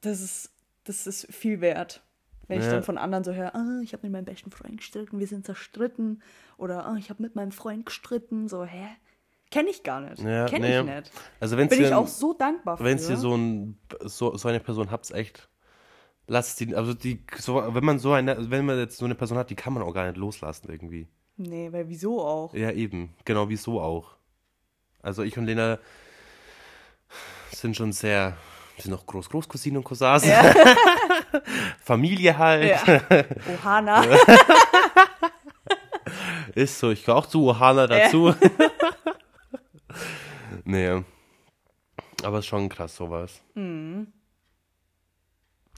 Das ist, das ist viel wert. Wenn ich Ja. dann von anderen so höre, ah, ich habe mit meinem besten Freund gestritten, wir sind zerstritten. Oder ah, ich habe mit meinem Freund gestritten. So, hä? Kenne ich gar nicht. Ja, Kenne nee. ich nicht. Also wenn Bin ich auch so dankbar für. wenn ihr so, ein, so, so eine Person habt, echt, lasst die, also die, so, wenn man so eine, wenn man jetzt so eine Person hat, die kann man auch gar nicht loslassen irgendwie. Nee, weil wieso auch? Ja, eben. Genau, wieso auch. Also ich und Lena sind schon sehr, wir sind noch Groß, Großcousinen und Cousins. Familie halt. Ja. Ohana. Ist so, ich gehöre auch zu Ohana dazu. nee. Aber ist schon krass, sowas. Mhm.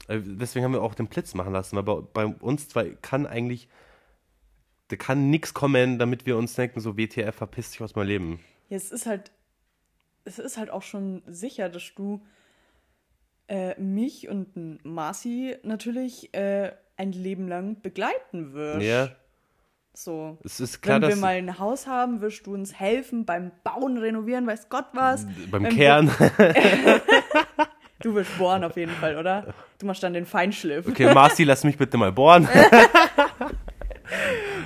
Äh, Deswegen haben wir auch den Blitz machen lassen, weil bei, bei uns zwei kann eigentlich, da kann nichts kommen, damit wir uns denken, so WTF, verpiss dich aus meinem Leben. Ja, es ist halt, es ist halt auch schon sicher, dass du äh, mich und Marci natürlich äh, ein Leben lang begleiten wirst. Ja, So. es ist klar, Wenn wir mal ein Haus haben, wirst du uns helfen beim Bauen, Renovieren, weiß Gott was. beim Wenn Kern, Du wirst bohren auf jeden Fall, oder? Du machst dann den Feinschliff. okay, Marci, lass mich bitte mal bohren.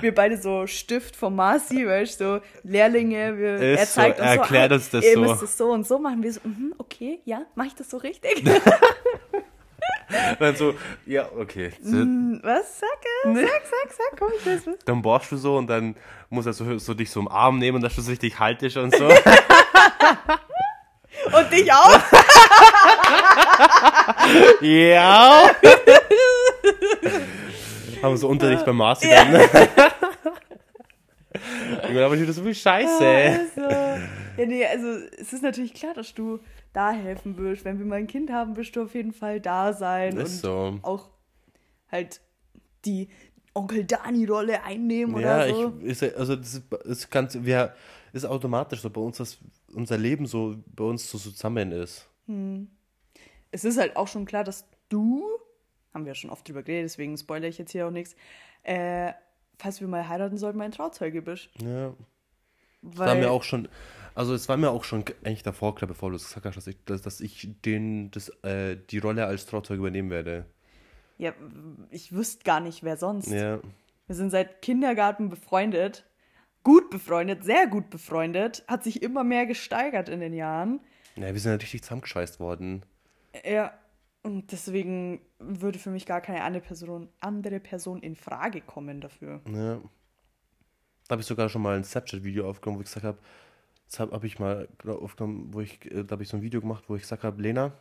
Wir beide so Stift vom Marci, weißt du, so Lehrlinge, wir, Ist er so, zeigt uns so, erklärt ah, uns das ihr so. müsst es so und so machen. Wir so, mhm, okay, ja, mache ich das so richtig? Dann so, ja, okay. Hm, was? Sag es, sag, sag, sag, komm, ich weiß was. Dann bohrst du so und dann muss er so, so dich so im Arm nehmen und dass du so richtig haltest und so. Und dich auch? ja. Haben wir so Unterricht beim Marci dann. Ne? Irgendwann aber wieder so viel Scheiße. Also, ja, nee, also es ist natürlich klar, dass du da helfen wirst. Wenn wir mal ein Kind haben, wirst du auf jeden Fall da sein Ist und so. auch halt die Onkel Dani-Rolle einnehmen Ja, oder so. ich, ist, also das ist, ist ganz, wir, ist automatisch so bei uns, dass unser Leben so bei uns so zusammen ist. es ist halt auch schon klar, dass du, haben wir ja schon oft drüber geredet, deswegen spoilere ich jetzt hier auch nichts, äh, falls wir mal heiraten sollten, mein Trauzeuge bist. Ja. Weil, war mir auch schon, also es war mir auch schon eigentlich davor klar, bevor du es gesagt hast, dass ich, dass, dass ich den, das, äh, die Rolle als Trauzeuge übernehmen werde. ja, ich wüsste gar nicht, wer sonst. Ja. Wir sind seit Kindergarten befreundet. Gut befreundet, sehr gut befreundet. Hat sich immer mehr gesteigert in den Jahren. Ja, wir sind halt richtig zusammengeschweißt worden. Ja, und deswegen würde für mich gar keine andere Person, andere Person in Frage kommen dafür. Ja. Da habe ich sogar schon mal ein Snapchat-Video aufgenommen, wo ich gesagt habe, das habe hab ich mal aufgenommen, wo ich, äh, da habe ich so ein Video gemacht, wo ich gesagt habe, Lena,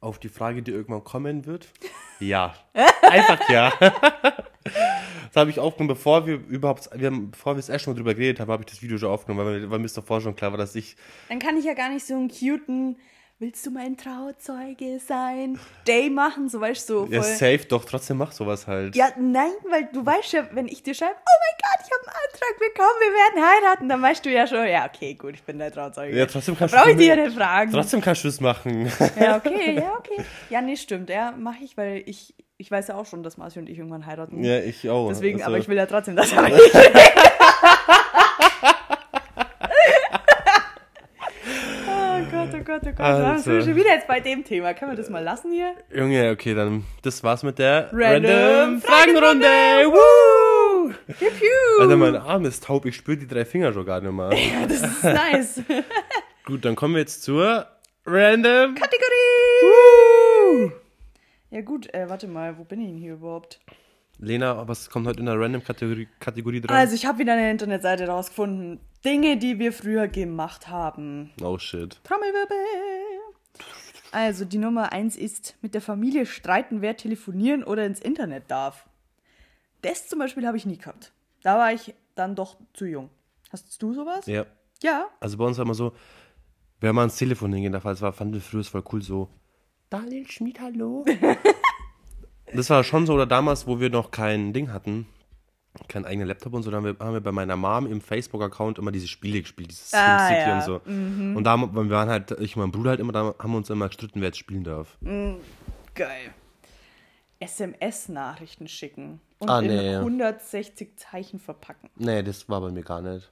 auf die Frage, die irgendwann kommen wird, ja. Einfach ja. das habe ich aufgenommen, bevor wir überhaupt, wir haben, bevor wir das erste Mal drüber geredet haben, habe ich das Video schon aufgenommen, weil, mir- weil mir ist davor schon klar war, dass ich, Dann kann ich ja gar nicht so einen cuten, willst du mein Trauzeuge sein? Day machen, so weißt du, so ja, safe, doch, trotzdem mach sowas halt. Ja, nein, weil du weißt ja, wenn ich dir schreibe, oh mein Gott, ich habe einen Antrag bekommen, wir werden heiraten, dann weißt du ja schon, ja, okay, gut, ich bin der Trauzeuge. Ja, trotzdem kannst Brauche ich du dir ja nicht fragen. Trotzdem kannst du es machen. Ja, okay, ja, okay. Ja, nee, stimmt, ja, mache ich, weil ich, ich weiß ja auch schon, dass Marci und ich irgendwann heiraten. ja, ich auch. Deswegen, Also- aber ich will ja trotzdem, dass er ich. Oh Gott, oh Gott. Also. Also. Wir sind schon wieder jetzt bei dem Thema. Können wir das mal lassen hier? Junge, okay, dann das war's mit der Random Fragenrunde. Woo! Piu, piu. Alter, mein Arm ist taub, ich spüre die drei Finger schon gar nicht mehr. Das ist nice. Gut, dann kommen wir jetzt zur Random. Kategorie! Ja gut, äh, warte mal, wo bin ich denn hier überhaupt? Lena, was kommt heute in der Random-Kategorie Kategorie dran? Also ich habe wieder eine Internetseite rausgefunden. Dinge, die wir früher gemacht haben. oh shit. Trommelwirbel. Also die Nummer eins ist mit der Familie streiten, wer telefonieren oder ins Internet darf. Das zum Beispiel habe ich nie gehabt. Da war ich dann doch zu jung. Hast du sowas? Ja. Ja. Also bei uns war immer so, wenn man ans Telefon hingehen darf, das war, fanden wir früher voll cool so. Daniel Schmid, hallo? das war schon so, oder damals, wo wir noch kein Ding hatten, keinen eigenen Laptop und so, dann haben wir, haben wir bei meiner Mom im Facebook-Account immer diese Spiele gespielt, dieses Ah, SimCity ja. und so. Und da haben- wir waren halt, ich und mein Bruder halt immer, da haben wir uns immer gestritten, wer jetzt spielen darf. Geil. SMS-Nachrichten schicken und Ah, in nee. 160 Zeichen verpacken. Nee, das war bei mir gar nicht.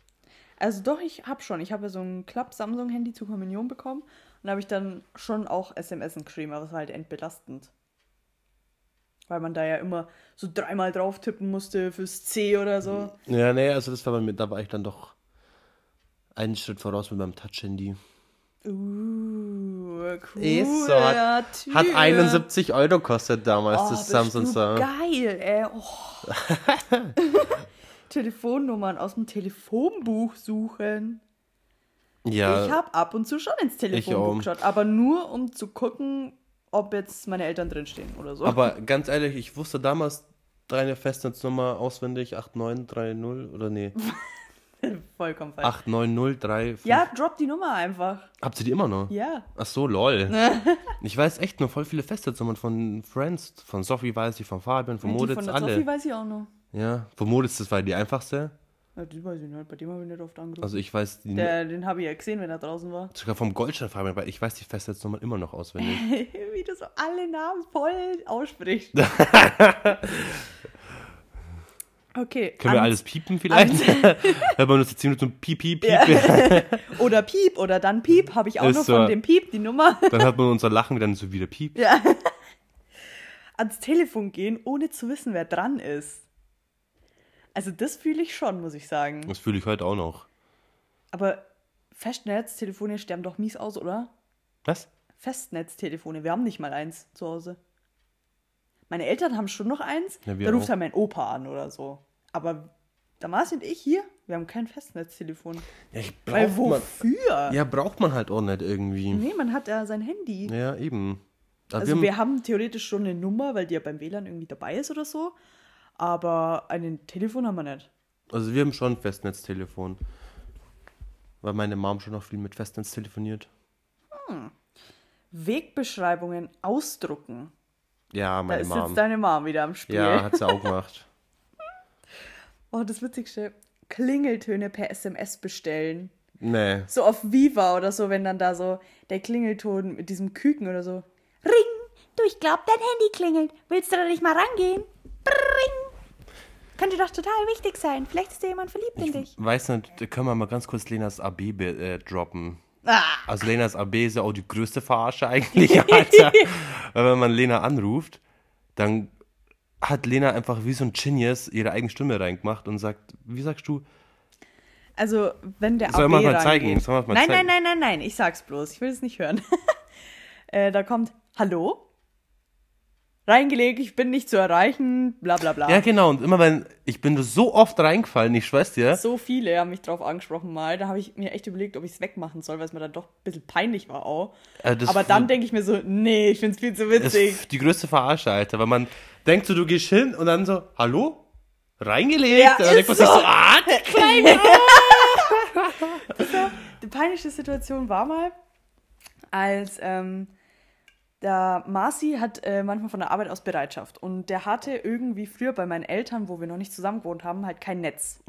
Also doch, ich habe schon. Ich habe ja so ein Klapp-Samsung-Handy zur Kommunion bekommen und da habe ich dann schon auch SMS geschrieben, aber es war halt entbelastend. Weil man da ja immer so dreimal drauf tippen musste fürs C oder so. Ja, nee, also das war bei mir, da war ich dann doch einen Schritt voraus mit meinem Touch-Handy. Uh, cool. Ist so, hat, hat 71 Euro kostet damals oh, das Samsung so. Geil, ey. Oh. Telefonnummern aus dem Telefonbuch suchen. Ja, Ich habe ab und zu schon ins Telefonbuch geschaut, aber nur um zu gucken, ob jetzt meine Eltern drinstehen oder so. aber ganz ehrlich, ich wusste damals deine Festnetznummer auswendig, 8930 oder nee, Vollkommen falsch. 89035. Ja, drop die Nummer einfach. Habt ihr die immer noch? Ja. Ach so, lol. ich weiß echt nur voll viele Festnetznummern von Friends, von Sophie weiß ich, von Fabian, von von der alle. Sophie weiß ich auch noch. Ja, von Moritz, das war die einfachste. Ja, die weiß ich nicht. Bei dem habe ich nicht oft angerufen. Also ich weiß die Der, den habe ich ja gesehen, wenn er draußen war. sogar vom Goldstein Fabian, weil ich weiß die Festnetznummern immer noch auswendig. Wie du so alle Namen voll aussprichst. okay. Können wir alles piepen vielleicht? Wenn man nur so 10 Minuten piep, piep, piep, Oder Piep oder dann Piep habe ich auch Ist noch so. von dem Piep die Nummer. dann hört man unser Lachen dann so wieder piep. Ja. Ans Telefon gehen, ohne zu wissen, wer dran ist. Also das fühle ich schon, muss ich sagen. Das fühle ich heute auch noch. Aber Festnetztelefone sterben doch mies aus, oder? Was? Festnetztelefone, wir haben nicht mal eins zu Hause. Meine Eltern haben schon noch eins, Ja, wir da ruft auch. halt mein Opa an oder so. Aber Damas und ich hier, wir haben kein Festnetztelefon. Ja, ich Weil braucht man, wofür? ja, braucht man halt auch nicht irgendwie. Nee, man hat ja sein Handy. Ja, eben. Aber Also wir wir haben, haben theoretisch schon eine Nummer, weil die ja beim WLAN irgendwie dabei ist oder so. Aber ein Telefon haben wir nicht. also wir haben schon ein Festnetztelefon. Weil meine Mom schon noch viel mit Festnetz telefoniert. Wegbeschreibungen ausdrucken. Ja, Da meine ist Mom. jetzt deine Mom wieder am Spiel. Ja, hat sie auch gemacht. Oh, das Witzigste. Klingeltöne per SMS bestellen. Nee. So auf Viva oder so, wenn dann da so der Klingelton mit diesem Küken oder so. Ring! Du, ich glaub, dein Handy klingelt. Willst du da nicht mal rangehen? Könnte doch total wichtig sein. Vielleicht ist da jemand verliebt in dich. Weiß nicht, da können wir mal ganz kurz Lenas AB äh, droppen. Ah, Also Lenas AB ist ja auch die größte Verarsche eigentlich, Alter. Wenn man Lena anruft, dann hat Lena einfach wie so ein Genius ihre eigene Stimme reingemacht und sagt, wie sagst du? also, wenn der Soll AB man mal zeigen? Soll man mal nein, zeigen? nein, nein, nein, nein. Ich sag's bloß. Ich will es nicht hören. äh, da kommt, hallo? Reingelegt, ich bin nicht zu erreichen, bla bla bla. Ja, genau. Und immer wenn, ich bin so oft reingefallen, ich schwör's dir. So viele haben mich drauf angesprochen mal. Da habe ich mir echt überlegt, ob ich es wegmachen soll, weil es mir dann doch ein bisschen peinlich war auch. Das- Aber dann denke ich mir so, nee, ich finde es viel zu Das witzig. ist die größte Verarsche, Alter. Weil man denkt so, du gehst hin und dann so, hallo? Reingelegt? Ja, und dann denkt man ist sich so. so, ah, die Kleine. Die peinlichste Situation war mal, als ähm, der Marci hat äh, manchmal von der Arbeit aus Bereitschaft. Und der hatte irgendwie früher bei meinen Eltern, wo wir noch nicht zusammen gewohnt haben, halt kein Netz.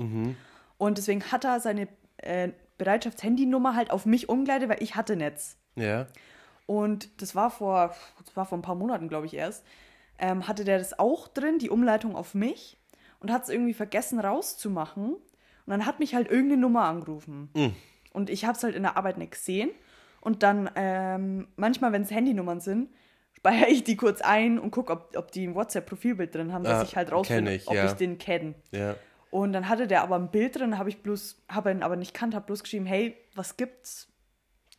Und deswegen hat er seine äh, Bereitschaftshandynummer halt auf mich umgeleitet, weil ich hatte Netz. Ja. Und das war vor, das war vor ein paar Monaten, glaube ich, erst. Ähm, hatte der das auch drin, die Umleitung auf mich, und hat es irgendwie vergessen rauszumachen. Und dann hat mich halt irgendeine Nummer angerufen. Und ich habe es halt in der Arbeit nicht gesehen. Und dann, ähm, manchmal, wenn es Handynummern sind, speichere ich die kurz ein und gucke, ob, ob die ein WhatsApp-Profilbild drin haben, dass Ah, ich halt rausfinde, ich, ob ja. ich den kenne. Ja. Und dann hatte der aber ein Bild drin, habe ich bloß, habe ihn aber nicht kannt, habe bloß geschrieben, hey, was gibt's?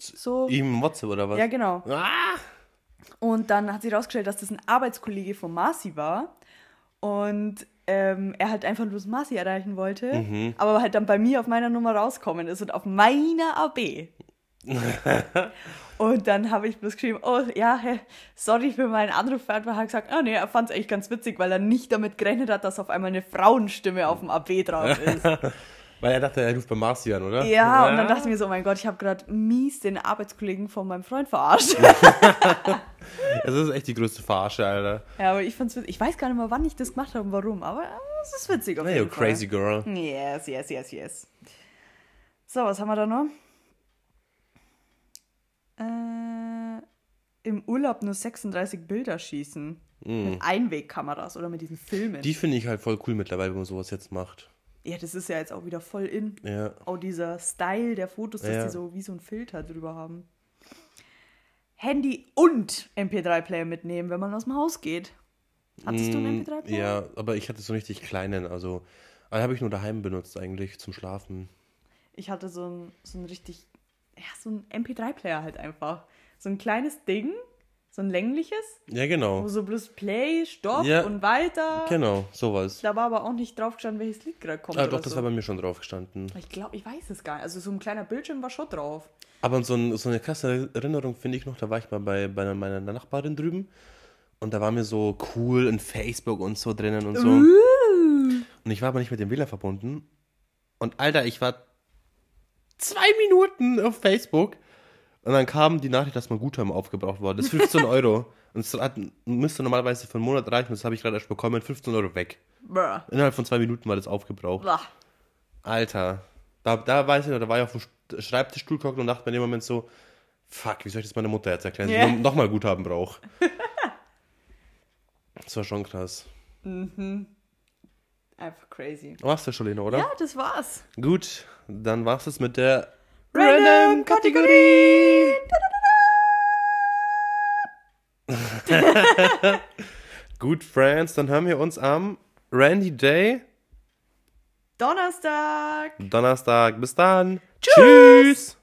So. Ihm WhatsApp oder was? Ja, genau. Ah! Und dann hat sich herausgestellt, dass das ein Arbeitskollege von Marci war. Und ähm, er halt einfach bloß Marci erreichen wollte, Mhm. aber halt dann bei mir auf meiner Nummer rauskommen ist und auf meiner AB. und dann habe ich bloß geschrieben, oh ja, sorry für meinen Anruf. Er hat gesagt, ah nee, er fand es eigentlich ganz witzig, weil er nicht damit gerechnet hat, dass auf einmal eine Frauenstimme auf dem AB drauf ist. Weil er dachte, er ruft bei Marci an, oder? ja, und dann dachte ich mir so, oh mein Gott, ich habe gerade mies den Arbeitskollegen von meinem Freund verarscht. Das ist echt die größte Verarsche, Alter. Ja, aber ich fand's witzig. Ich weiß gar nicht mehr, wann ich das gemacht habe und warum, aber es ist witzig auf Hey, you jeden Fall. crazy girl. Yes, yes, yes, yes. So, was haben wir da noch? Äh, Im Urlaub nur 36 Bilder schießen. Mit Einwegkameras oder mit diesen Filmen. Mm. Die finde ich halt voll cool mittlerweile, wenn man sowas jetzt macht. ja, das ist ja jetzt auch wieder voll in. Ja. Auch dieser Style der Fotos, dass Ja. die so wie so ein Filter drüber haben. Handy und MP3-Player mitnehmen, wenn man aus dem Haus geht. Hattest du einen MP3-Player? Mm, Ja, aber ich hatte so einen richtig kleinen, also einen habe ich nur daheim benutzt eigentlich zum Schlafen. Ich hatte so ein, so ein richtig, ja, so ein MP3-Player halt einfach. So ein kleines Ding, so ein längliches, Ja, wo genau. so bloß Play, Stopp Ja, und weiter. Genau, sowas. Da war aber auch nicht drauf gestanden, welches Lied gerade kommt. Ah, doch, das so. war bei mir schon drauf gestanden. Ich glaube, ich weiß es gar nicht. Also so ein kleiner Bildschirm war schon drauf. Aber so, ein, so eine krasse Erinnerung finde ich noch, da war ich mal bei, bei meiner Nachbarin drüben und da war mir so cool in Facebook und so drinnen und so. Und ich war aber nicht mit dem WLAN verbunden. Und Alter, ich war zwei Minuten auf Facebook und dann kam die Nachricht, dass mein Guthaben aufgebraucht wurde. Das ist 15 Euro. Und es hat, müsste normalerweise für einen Monat reichen, das habe ich gerade erst bekommen, 15 Euro weg. Bruh. Innerhalb von zwei Minuten war das aufgebraucht. Blah. Alter, da, da weiß ich noch, da war ich auf dem Sch- Schreibtischstuhl geguckt und dachte mir in dem Moment so, fuck, wie soll ich das meiner Mutter jetzt erklären, Ja. dass ich noch, noch mal Guthaben brauche. das war schon krass. Einfach crazy. War's das schon, Lena, oder? Ja, das war's. Gut, dann war's es mit der Random Kategorie. Gut, Friends, dann hören wir uns am Randy Day, Donnerstag. Donnerstag. Bis dann. Tschüss. Tschüss.